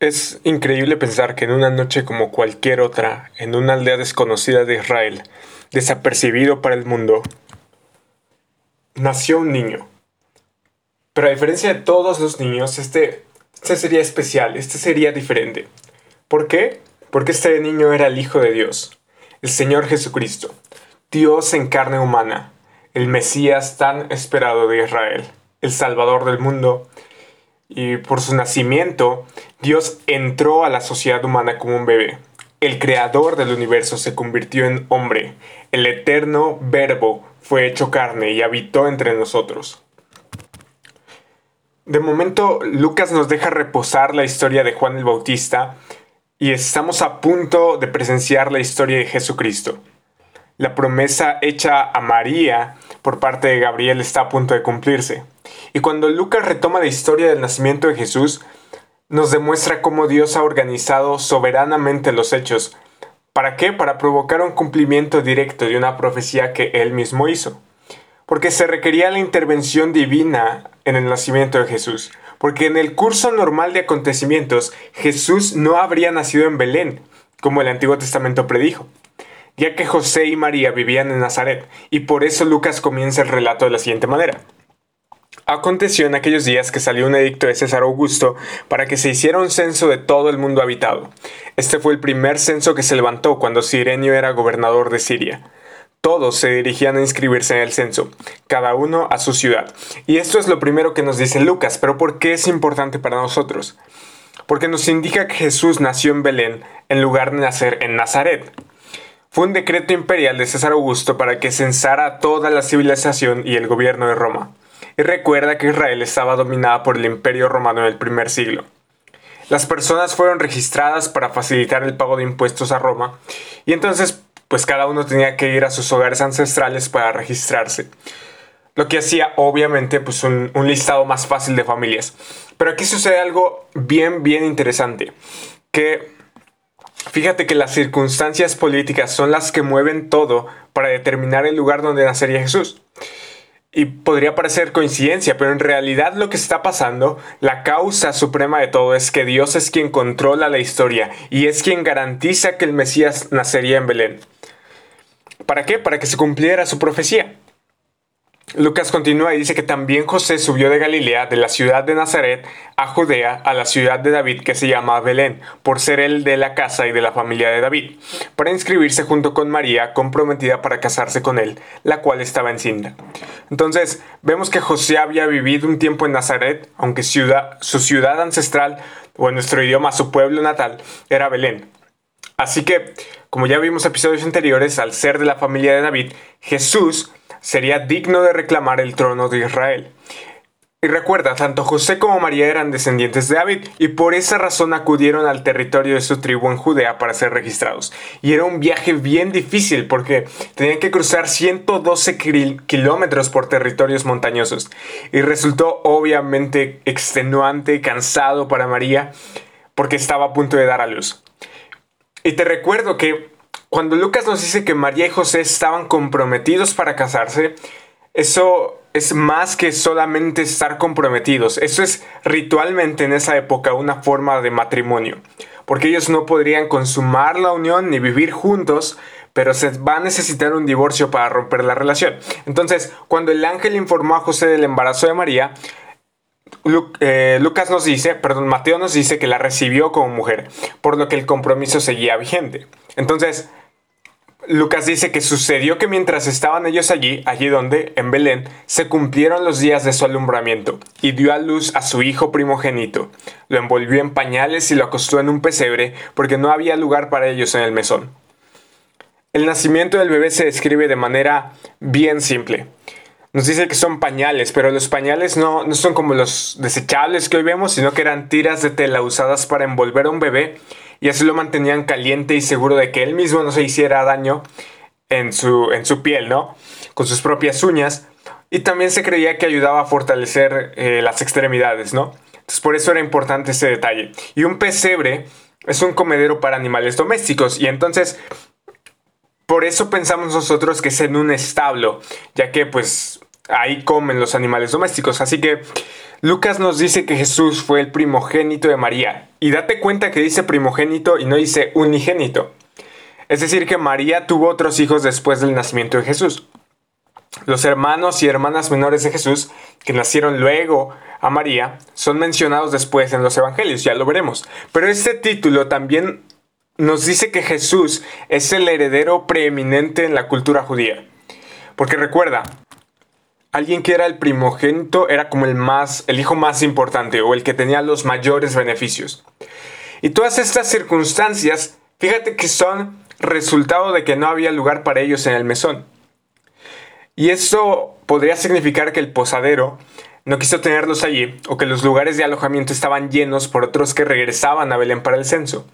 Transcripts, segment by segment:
Es increíble pensar que en una noche como cualquier otra, en una aldea desconocida de Israel, desapercibido para el mundo, nació un niño. Pero a diferencia de todos los niños, este, este sería especial, este sería diferente. ¿Por qué? Porque este niño era el Hijo de Dios, el Señor Jesucristo, Dios en carne humana, el Mesías tan esperado de Israel, el Salvador del mundo, y por su nacimiento, Dios entró a la sociedad humana como un bebé. El creador del universo se convirtió en hombre. El eterno verbo fue hecho carne y habitó entre nosotros. De momento, Lucas nos deja reposar la historia de Juan el Bautista y estamos a punto de presenciar la historia de Jesucristo. La promesa hecha a María por parte de Gabriel está a punto de cumplirse. Y cuando Lucas retoma la historia del nacimiento de Jesús, nos demuestra cómo Dios ha organizado soberanamente los hechos. ¿Para qué? Para provocar un cumplimiento directo de una profecía que él mismo hizo. Porque se requería la intervención divina en el nacimiento de Jesús. Porque en el curso normal de acontecimientos, Jesús no habría nacido en Belén, como el Antiguo Testamento predijo ya que José y María vivían en Nazaret, y por eso Lucas comienza el relato de la siguiente manera. Aconteció en aquellos días que salió un edicto de César Augusto para que se hiciera un censo de todo el mundo habitado. Este fue el primer censo que se levantó cuando Sirenio era gobernador de Siria. Todos se dirigían a inscribirse en el censo, cada uno a su ciudad. Y esto es lo primero que nos dice Lucas, pero ¿por qué es importante para nosotros? Porque nos indica que Jesús nació en Belén en lugar de nacer en Nazaret. Fue un decreto imperial de César Augusto para que censara toda la civilización y el gobierno de Roma. Y recuerda que Israel estaba dominada por el imperio romano en el primer siglo. Las personas fueron registradas para facilitar el pago de impuestos a Roma y entonces pues cada uno tenía que ir a sus hogares ancestrales para registrarse. Lo que hacía obviamente pues un, un listado más fácil de familias. Pero aquí sucede algo bien bien interesante. Que Fíjate que las circunstancias políticas son las que mueven todo para determinar el lugar donde nacería Jesús. Y podría parecer coincidencia, pero en realidad lo que está pasando, la causa suprema de todo es que Dios es quien controla la historia y es quien garantiza que el Mesías nacería en Belén. ¿Para qué? Para que se cumpliera su profecía. Lucas continúa y dice que también José subió de Galilea, de la ciudad de Nazaret, a Judea, a la ciudad de David que se llama Belén, por ser él de la casa y de la familia de David, para inscribirse junto con María, comprometida para casarse con él, la cual estaba encinta. Entonces, vemos que José había vivido un tiempo en Nazaret, aunque su ciudad ancestral, o en nuestro idioma su pueblo natal, era Belén. Así que, como ya vimos episodios anteriores, al ser de la familia de David, Jesús sería digno de reclamar el trono de Israel. Y recuerda, tanto José como María eran descendientes de David y por esa razón acudieron al territorio de su tribu en Judea para ser registrados. Y era un viaje bien difícil porque tenían que cruzar 112 kilómetros por territorios montañosos. Y resultó obviamente extenuante y cansado para María porque estaba a punto de dar a luz. Y te recuerdo que cuando Lucas nos dice que María y José estaban comprometidos para casarse, eso es más que solamente estar comprometidos. Eso es ritualmente en esa época una forma de matrimonio. Porque ellos no podrían consumar la unión ni vivir juntos, pero se va a necesitar un divorcio para romper la relación. Entonces, cuando el ángel informó a José del embarazo de María, eh, Lucas nos dice, perdón, Mateo nos dice que la recibió como mujer, por lo que el compromiso seguía vigente. Entonces, Lucas dice que sucedió que mientras estaban ellos allí, allí donde, en Belén, se cumplieron los días de su alumbramiento, y dio a luz a su hijo primogénito. Lo envolvió en pañales y lo acostó en un pesebre, porque no había lugar para ellos en el mesón. El nacimiento del bebé se describe de manera bien simple. Nos dice que son pañales, pero los pañales no, no son como los desechables que hoy vemos, sino que eran tiras de tela usadas para envolver a un bebé y así lo mantenían caliente y seguro de que él mismo no se hiciera daño en su, en su piel, ¿no? Con sus propias uñas. Y también se creía que ayudaba a fortalecer eh, las extremidades, ¿no? Entonces por eso era importante ese detalle. Y un pesebre es un comedero para animales domésticos y entonces por eso pensamos nosotros que es en un establo, ya que pues ahí comen los animales domésticos. Así que Lucas nos dice que Jesús fue el primogénito de María Y date cuenta que dice primogénito y no dice unigénito. Es decir, que María tuvo otros hijos después del nacimiento de Jesús. Los hermanos y hermanas menores de Jesús, que nacieron luego a María, son mencionados después en los evangelios, ya lo veremos. Pero este título también nos dice que Jesús es el heredero preeminente en la cultura judía. Porque recuerda, alguien que era el primogénito era como el más el hijo más importante o el que tenía los mayores beneficios. Y todas estas circunstancias, fíjate que son resultado de que no había lugar para ellos en el mesón. Y eso podría significar que el posadero no quiso tenerlos allí o que los lugares de alojamiento estaban llenos por otros que regresaban a Belén para el censo.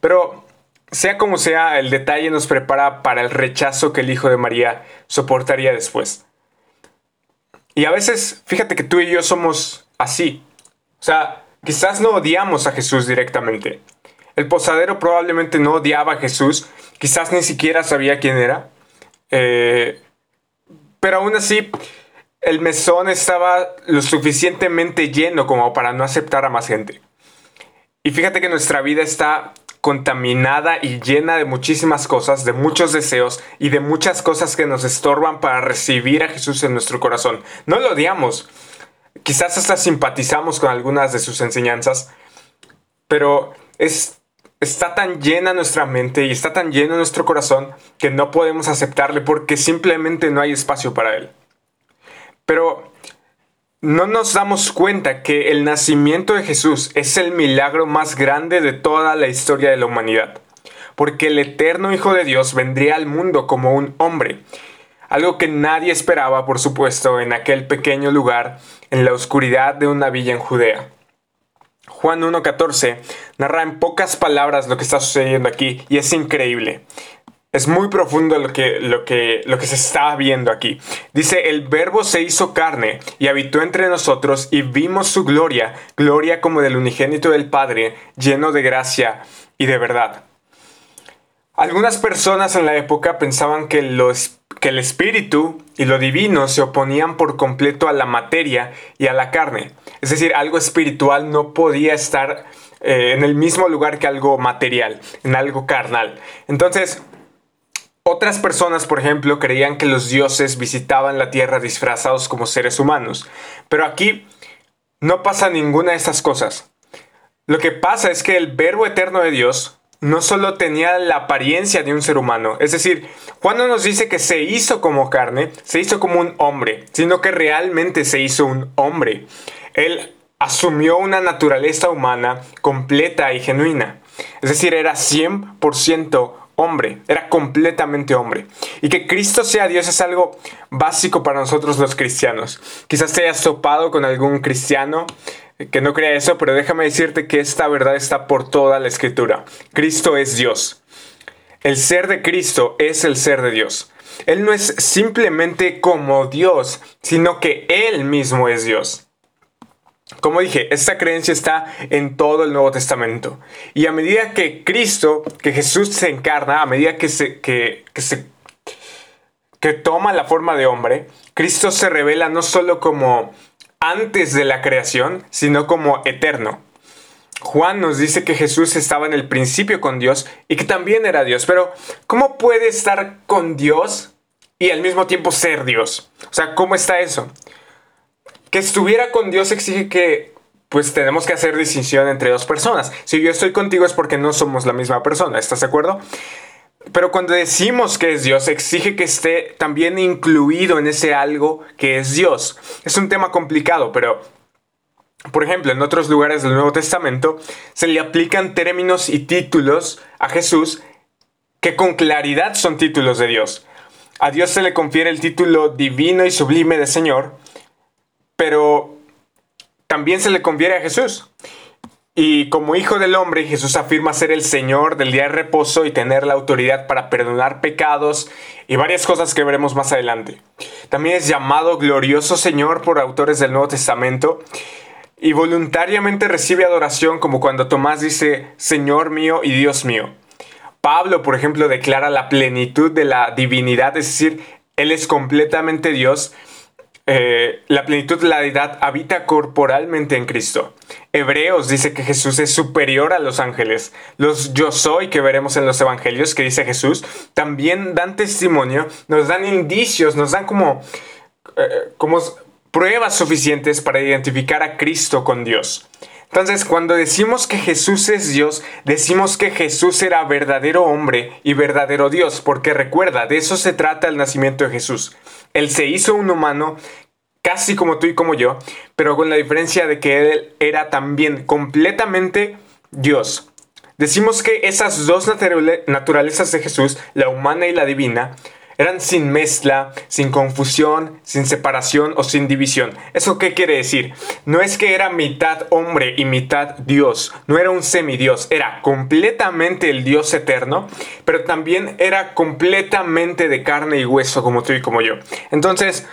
Pero sea como sea, el detalle nos prepara para el rechazo que el hijo de María soportaría después. Y a veces, fíjate que tú y yo somos así. O sea, quizás no odiamos a Jesús directamente. El posadero probablemente no odiaba a Jesús, quizás ni siquiera sabía quién era. Eh, pero aún así, el mesón estaba lo suficientemente lleno como para no aceptar a más gente. Y fíjate que nuestra vida está contaminada y llena de muchísimas cosas, de muchos deseos y de muchas cosas que nos estorban para recibir a Jesús en nuestro corazón. No lo odiamos, quizás hasta simpatizamos con algunas de sus enseñanzas, pero es, está tan llena nuestra mente y está tan lleno nuestro corazón que no podemos aceptarle porque simplemente no hay espacio para él. Pero no nos damos cuenta que el nacimiento de Jesús es el milagro más grande de toda la historia de la humanidad, porque el eterno Hijo de Dios vendría al mundo como un hombre, algo que nadie esperaba, por supuesto, en aquel pequeño lugar, en la oscuridad de una villa en Judea. Juan 1.14 narra en pocas palabras lo que está sucediendo aquí y es increíble. Es muy profundo lo que, lo, que, lo que se está viendo aquí. Dice, el verbo se hizo carne y habitó entre nosotros y vimos su gloria, gloria como del unigénito del Padre, lleno de gracia y de verdad. Algunas personas en la época pensaban que, que el espíritu y lo divino se oponían por completo a la materia y a la carne. Es decir, algo espiritual no podía estar eh, en el mismo lugar que algo material, en algo carnal. Entonces, otras personas, por ejemplo, creían que los dioses visitaban la tierra disfrazados como seres humanos, pero aquí no pasa ninguna de estas cosas. Lo que pasa es que el verbo eterno de Dios no solo tenía la apariencia de un ser humano, es decir, Juan no nos dice que se hizo como carne, se hizo como un hombre, sino que realmente se hizo un hombre. Él asumió una naturaleza humana completa y genuina, es decir, era 100% hombre, era completamente hombre. Y que Cristo sea Dios es algo básico para nosotros los cristianos. Quizás te hayas topado con algún cristiano que no crea eso, pero déjame decirte que esta verdad está por toda la escritura. Cristo es Dios. El ser de Cristo es el ser de Dios. Él no es simplemente como Dios, sino que Él mismo es Dios. Como dije, esta creencia está en todo el Nuevo Testamento. Y a medida que Cristo, que Jesús se encarna, a medida que se, que, se que toma la forma de hombre, Cristo se revela no solo como antes de la creación, sino como eterno. Juan nos dice que Jesús estaba en el principio con Dios y que también era Dios, pero ¿cómo puede estar con Dios y al mismo tiempo ser Dios? O sea, ¿cómo está eso? Que estuviera con Dios exige que pues tenemos que hacer distinción entre dos personas. Si yo estoy contigo es porque no somos la misma persona, ¿estás de acuerdo? Pero cuando decimos que es Dios, exige que esté también incluido en ese algo que es Dios. Es un tema complicado, pero por ejemplo, en otros lugares del Nuevo Testamento se le aplican términos y títulos a Jesús que con claridad son títulos de Dios. A Dios se le confiere el título divino y sublime de Señor, pero también se le conviene a Jesús. Y como hijo del hombre, Jesús afirma ser el Señor del día de reposo y tener la autoridad para perdonar pecados y varias cosas que veremos más adelante. También es llamado glorioso Señor por autores del Nuevo Testamento y voluntariamente recibe adoración como cuando Tomás dice Señor mío y Dios mío. Pablo, por ejemplo, declara la plenitud de la divinidad, es decir, Él es completamente Dios eh, la plenitud de la deidad habita corporalmente en Cristo. Hebreos dice que Jesús es superior a los ángeles. Los yo soy que veremos en los evangelios que dice Jesús también dan testimonio, nos dan indicios, nos dan como, eh, como pruebas suficientes para identificar a Cristo con Dios. Entonces, cuando decimos que Jesús es Dios, decimos que Jesús era verdadero hombre y verdadero Dios, porque recuerda, de eso se trata el nacimiento de Jesús. Él se hizo un humano casi como tú y como yo, pero con la diferencia de que Él era también completamente Dios. Decimos que esas dos naturalezas de Jesús, la humana y la divina, eran sin mezcla, sin confusión, sin separación o sin división. ¿Eso qué quiere decir? No es que era mitad hombre y mitad Dios, no era un semidios, era completamente el Dios eterno, pero también era completamente de carne y hueso como tú y como yo. Entonces,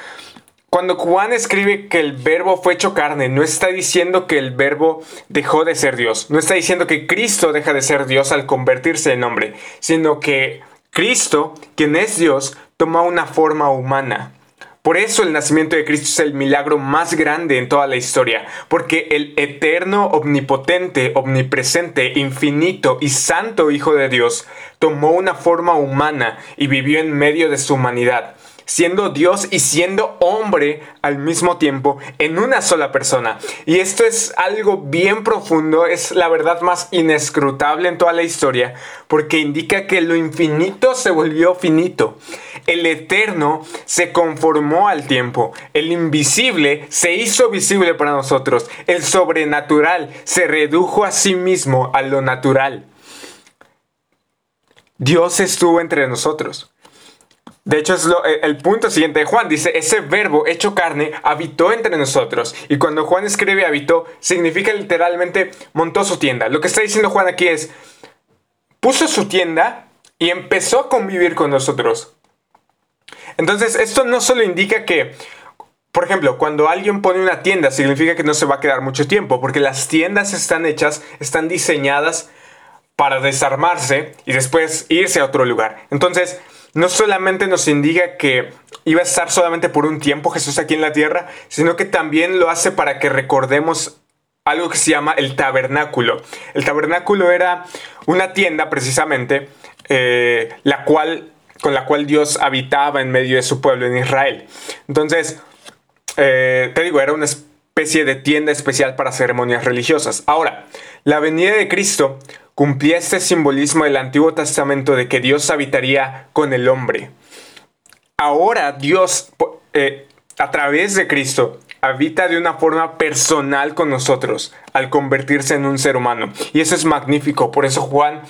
cuando Juan escribe que el verbo fue hecho carne, no está diciendo que el verbo dejó de ser Dios, no está diciendo que Cristo deja de ser Dios al convertirse en hombre, sino que Cristo, quien es Dios, toma una forma humana. Por eso el nacimiento de Cristo es el milagro más grande en toda la historia, porque el eterno, omnipotente, omnipresente, infinito y santo Hijo de Dios tomó una forma humana y vivió en medio de su humanidad siendo Dios y siendo hombre al mismo tiempo en una sola persona. Y esto es algo bien profundo, es la verdad más inescrutable en toda la historia, porque indica que lo infinito se volvió finito. El eterno se conformó al tiempo, el invisible se hizo visible para nosotros, el sobrenatural se redujo a sí mismo a lo natural. Dios estuvo entre nosotros. De hecho, es lo, eh, el punto siguiente de Juan. Dice, ese verbo hecho carne habitó entre nosotros. Y cuando Juan escribe habitó, significa literalmente montó su tienda. Lo que está diciendo Juan aquí es, puso su tienda y empezó a convivir con nosotros. Entonces, esto no solo indica que, por ejemplo, cuando alguien pone una tienda, significa que no se va a quedar mucho tiempo, porque las tiendas están hechas, están diseñadas para desarmarse y después irse a otro lugar. Entonces, no solamente nos indica que iba a estar solamente por un tiempo Jesús aquí en la tierra, sino que también lo hace para que recordemos algo que se llama el tabernáculo. El tabernáculo era una tienda precisamente, eh, la cual, con la cual Dios habitaba en medio de su pueblo en Israel. Entonces, eh, te digo, era una especie de tienda especial para ceremonias religiosas. Ahora, la venida de Cristo cumplía este simbolismo del Antiguo Testamento de que Dios habitaría con el hombre. Ahora Dios, eh, a través de Cristo, habita de una forma personal con nosotros al convertirse en un ser humano. Y eso es magnífico. Por eso Juan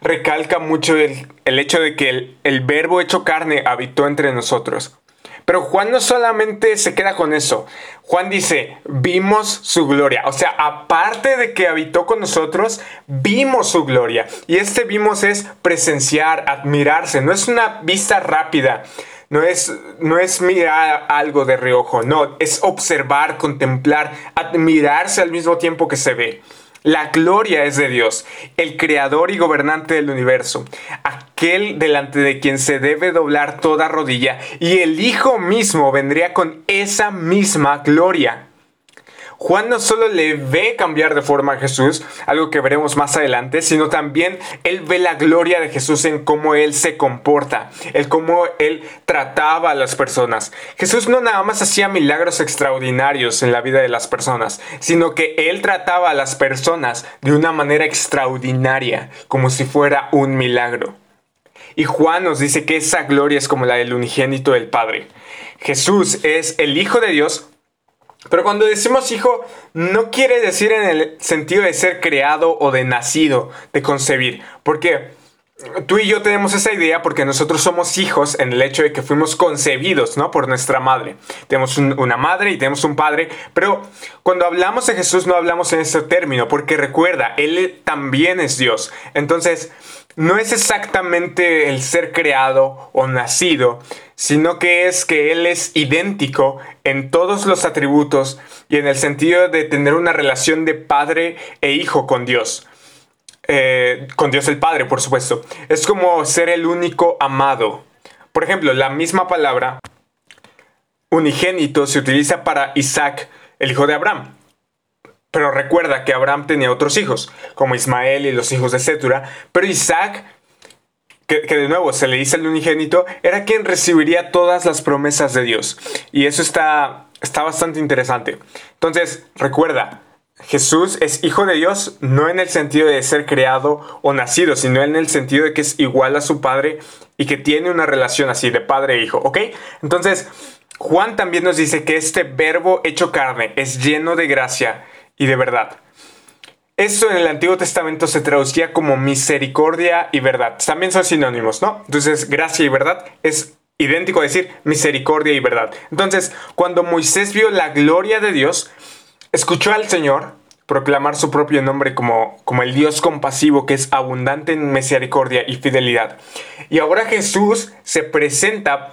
recalca mucho el, hecho de que el, el verbo hecho carne habitó entre nosotros. Pero Juan no solamente se queda con eso. Juan dice, vimos su gloria. O sea, aparte de que habitó con nosotros, vimos su gloria. Y este vimos es presenciar, admirarse. No es una vista rápida. No es, no es mirar algo de reojo, no, es observar, contemplar, admirarse al mismo tiempo que se ve. La gloria es de Dios, el creador y gobernante del universo, aquel delante de quien se debe doblar toda rodilla, y el Hijo mismo vendría con esa misma gloria. Juan no solo le ve cambiar de forma a Jesús, algo que veremos más adelante, sino también él ve la gloria de Jesús en cómo él se comporta, el cómo él trataba a las personas. Jesús no nada más hacía milagros extraordinarios en la vida de las personas, sino que él trataba a las personas de una manera extraordinaria, como si fuera un milagro. Y Juan nos dice que esa gloria es como la del unigénito del Padre. Jesús es el Hijo de Dios pero cuando decimos hijo, no quiere decir en el sentido de ser creado o de nacido, de concebir. Porque tú y yo tenemos esa idea porque nosotros somos hijos en el hecho de que fuimos concebidos, ¿no? Por nuestra madre. Tenemos una madre y tenemos un padre. Pero cuando hablamos de Jesús no hablamos en ese término porque recuerda, Él también es Dios. Entonces, no es exactamente el ser creado o nacido, sino que es que Él es idéntico en todos los atributos y en el sentido de tener una relación de padre e hijo con Dios. Eh, con Dios el Padre, por supuesto. Es como ser el único amado. Por ejemplo, la misma palabra unigénito se utiliza para Isaac, el hijo de Abraham. Pero recuerda que Abraham tenía otros hijos, como Ismael y los hijos de Setura, pero Isaac, que, de nuevo se le dice el unigénito, era quien recibiría todas las promesas de Dios. Y eso está, está bastante interesante. Entonces, recuerda, Jesús es hijo de Dios no en el sentido de ser creado o nacido, sino en el sentido de que es igual a su padre y que tiene una relación así de padre e hijo, ¿ok? Entonces, Juan también nos dice que este verbo hecho carne es lleno de gracia y de verdad. Esto en el Antiguo Testamento se traducía como misericordia y verdad. También son sinónimos, ¿no? Entonces, gracia y verdad es idéntico a decir misericordia y verdad. Entonces, cuando Moisés vio la gloria de Dios, escuchó al Señor proclamar su propio nombre como, como el Dios compasivo que es abundante en misericordia y fidelidad. Y ahora Jesús se presenta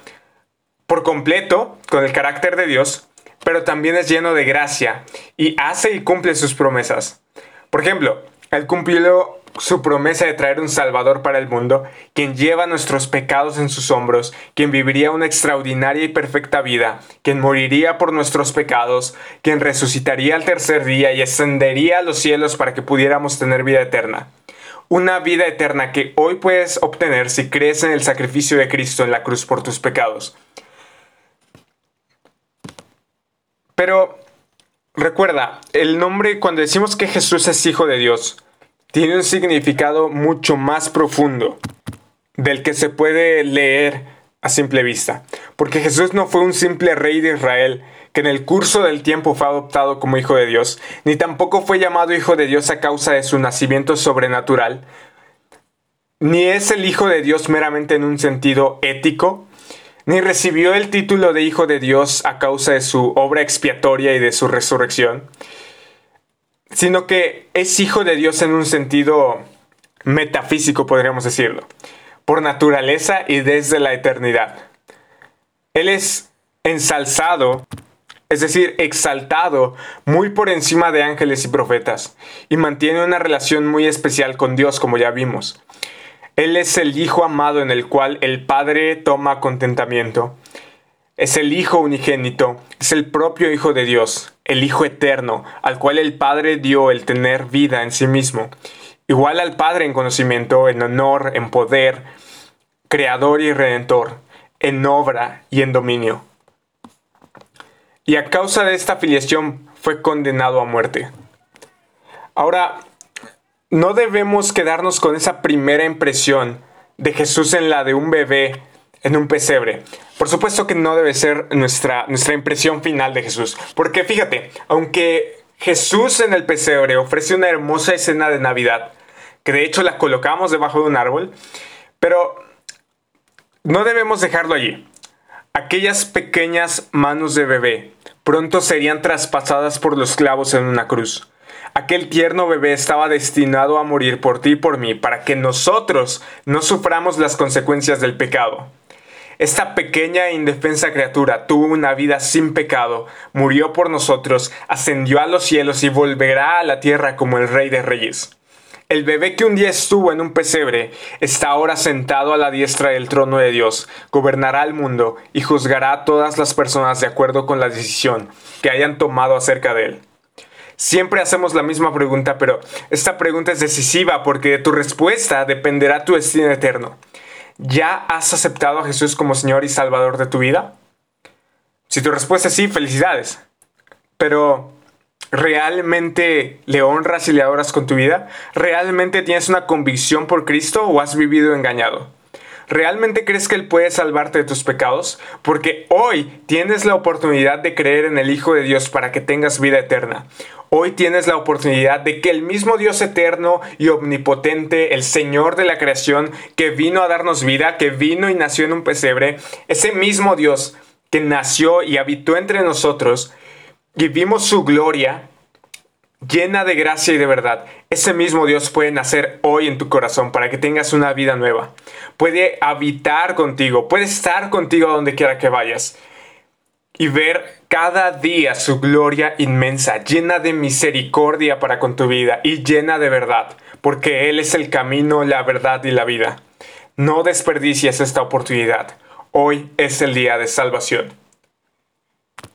por completo con el carácter de Dios pero también es lleno de gracia y hace y cumple sus promesas. Por ejemplo, Él cumplió su promesa de traer un Salvador para el mundo, quien lleva nuestros pecados en sus hombros, quien viviría una extraordinaria y perfecta vida, quien moriría por nuestros pecados, quien resucitaría al tercer día y ascendería a los cielos para que pudiéramos tener vida eterna. Una vida eterna que hoy puedes obtener si crees en el sacrificio de Cristo en la cruz por tus pecados. Pero recuerda, el nombre, cuando decimos que Jesús es hijo de Dios, tiene un significado mucho más profundo del que se puede leer a simple vista. Porque Jesús no fue un simple rey de Israel que en el curso del tiempo fue adoptado como hijo de Dios, ni tampoco fue llamado hijo de Dios a causa de su nacimiento sobrenatural, ni es el hijo de Dios meramente en un sentido ético, ni recibió el título de Hijo de Dios a causa de su obra expiatoria y de su resurrección, sino que es Hijo de Dios en un sentido metafísico, podríamos decirlo, por naturaleza y desde la eternidad. Él es ensalzado, es decir, exaltado muy por encima de ángeles y profetas, y mantiene una relación muy especial con Dios, como ya vimos. Él es el Hijo amado en el cual el Padre toma contentamiento. Es el Hijo unigénito, es el propio Hijo de Dios, el Hijo eterno, al cual el Padre dio el tener vida en sí mismo. Igual al Padre en conocimiento, en honor, en poder, creador y redentor, en obra y en dominio. Y a causa de esta filiación fue condenado a muerte. Ahora, no debemos quedarnos con esa primera impresión de Jesús en la de un bebé en un pesebre. Por supuesto que no debe ser nuestra, nuestra impresión final de Jesús. Porque fíjate, aunque Jesús en el pesebre ofrece una hermosa escena de Navidad, que de hecho la colocamos debajo de un árbol, pero no debemos dejarlo allí. Aquellas pequeñas manos de bebé pronto serían traspasadas por los clavos en una cruz. Aquel tierno bebé estaba destinado a morir por ti y por mí para que nosotros no suframos las consecuencias del pecado. Esta pequeña e indefensa criatura tuvo una vida sin pecado, murió por nosotros, ascendió a los cielos y volverá a la tierra como el Rey de Reyes. El bebé que un día estuvo en un pesebre está ahora sentado a la diestra del trono de Dios, gobernará el mundo y juzgará a todas las personas de acuerdo con la decisión que hayan tomado acerca de él. Siempre hacemos la misma pregunta, pero esta pregunta es decisiva porque de tu respuesta dependerá tu destino eterno. ¿Ya has aceptado a Jesús como Señor y Salvador de tu vida? Si tu respuesta es sí, felicidades. Pero, ¿realmente le honras y le adoras con tu vida? ¿Realmente tienes una convicción por Cristo o has vivido engañado? ¿Realmente crees que Él puede salvarte de tus pecados? Porque hoy tienes la oportunidad de creer en el Hijo de Dios para que tengas vida eterna. Hoy tienes la oportunidad de que el mismo Dios eterno y omnipotente, el Señor de la creación, que vino a darnos vida, que vino y nació en un pesebre, ese mismo Dios que nació y habitó entre nosotros y vimos su gloria, llena de gracia y de verdad. Ese mismo Dios puede nacer hoy en tu corazón para que tengas una vida nueva. Puede habitar contigo, puede estar contigo a donde quiera que vayas y ver cada día su gloria inmensa, llena de misericordia para con tu vida y llena de verdad, porque Él es el camino, la verdad y la vida. No desperdicies esta oportunidad. Hoy es el día de salvación.